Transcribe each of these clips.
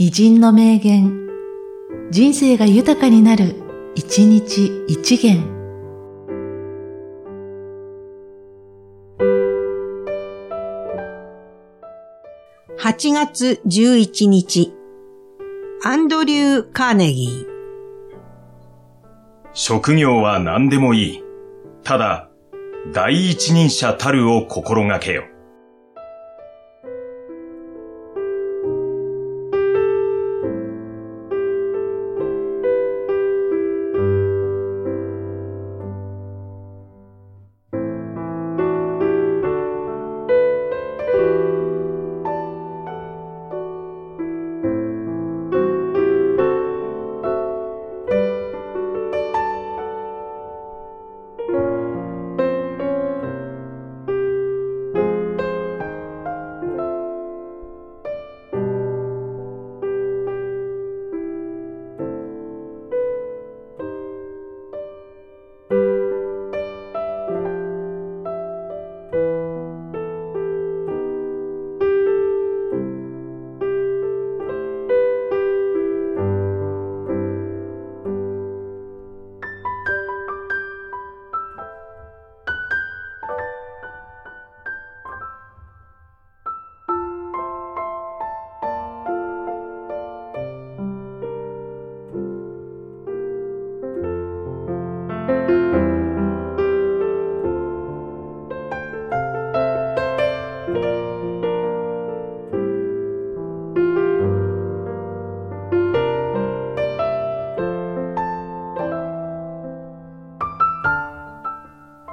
偉人の名言、人生が豊かになる、一日一元。8月11日、アンドリュー・カーネギー。職業は何でもいい。ただ、第一人者たるを心がけよ。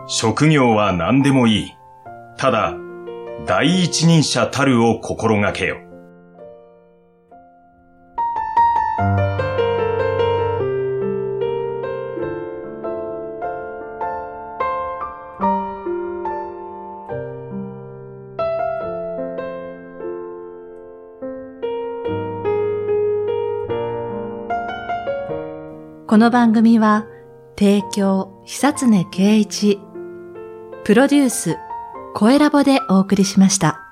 職業は何でもいい。ただ、第一人者たるを心がけよ。この番組は、提供、久常圭一、プロデュース、声ラボでお送りしました。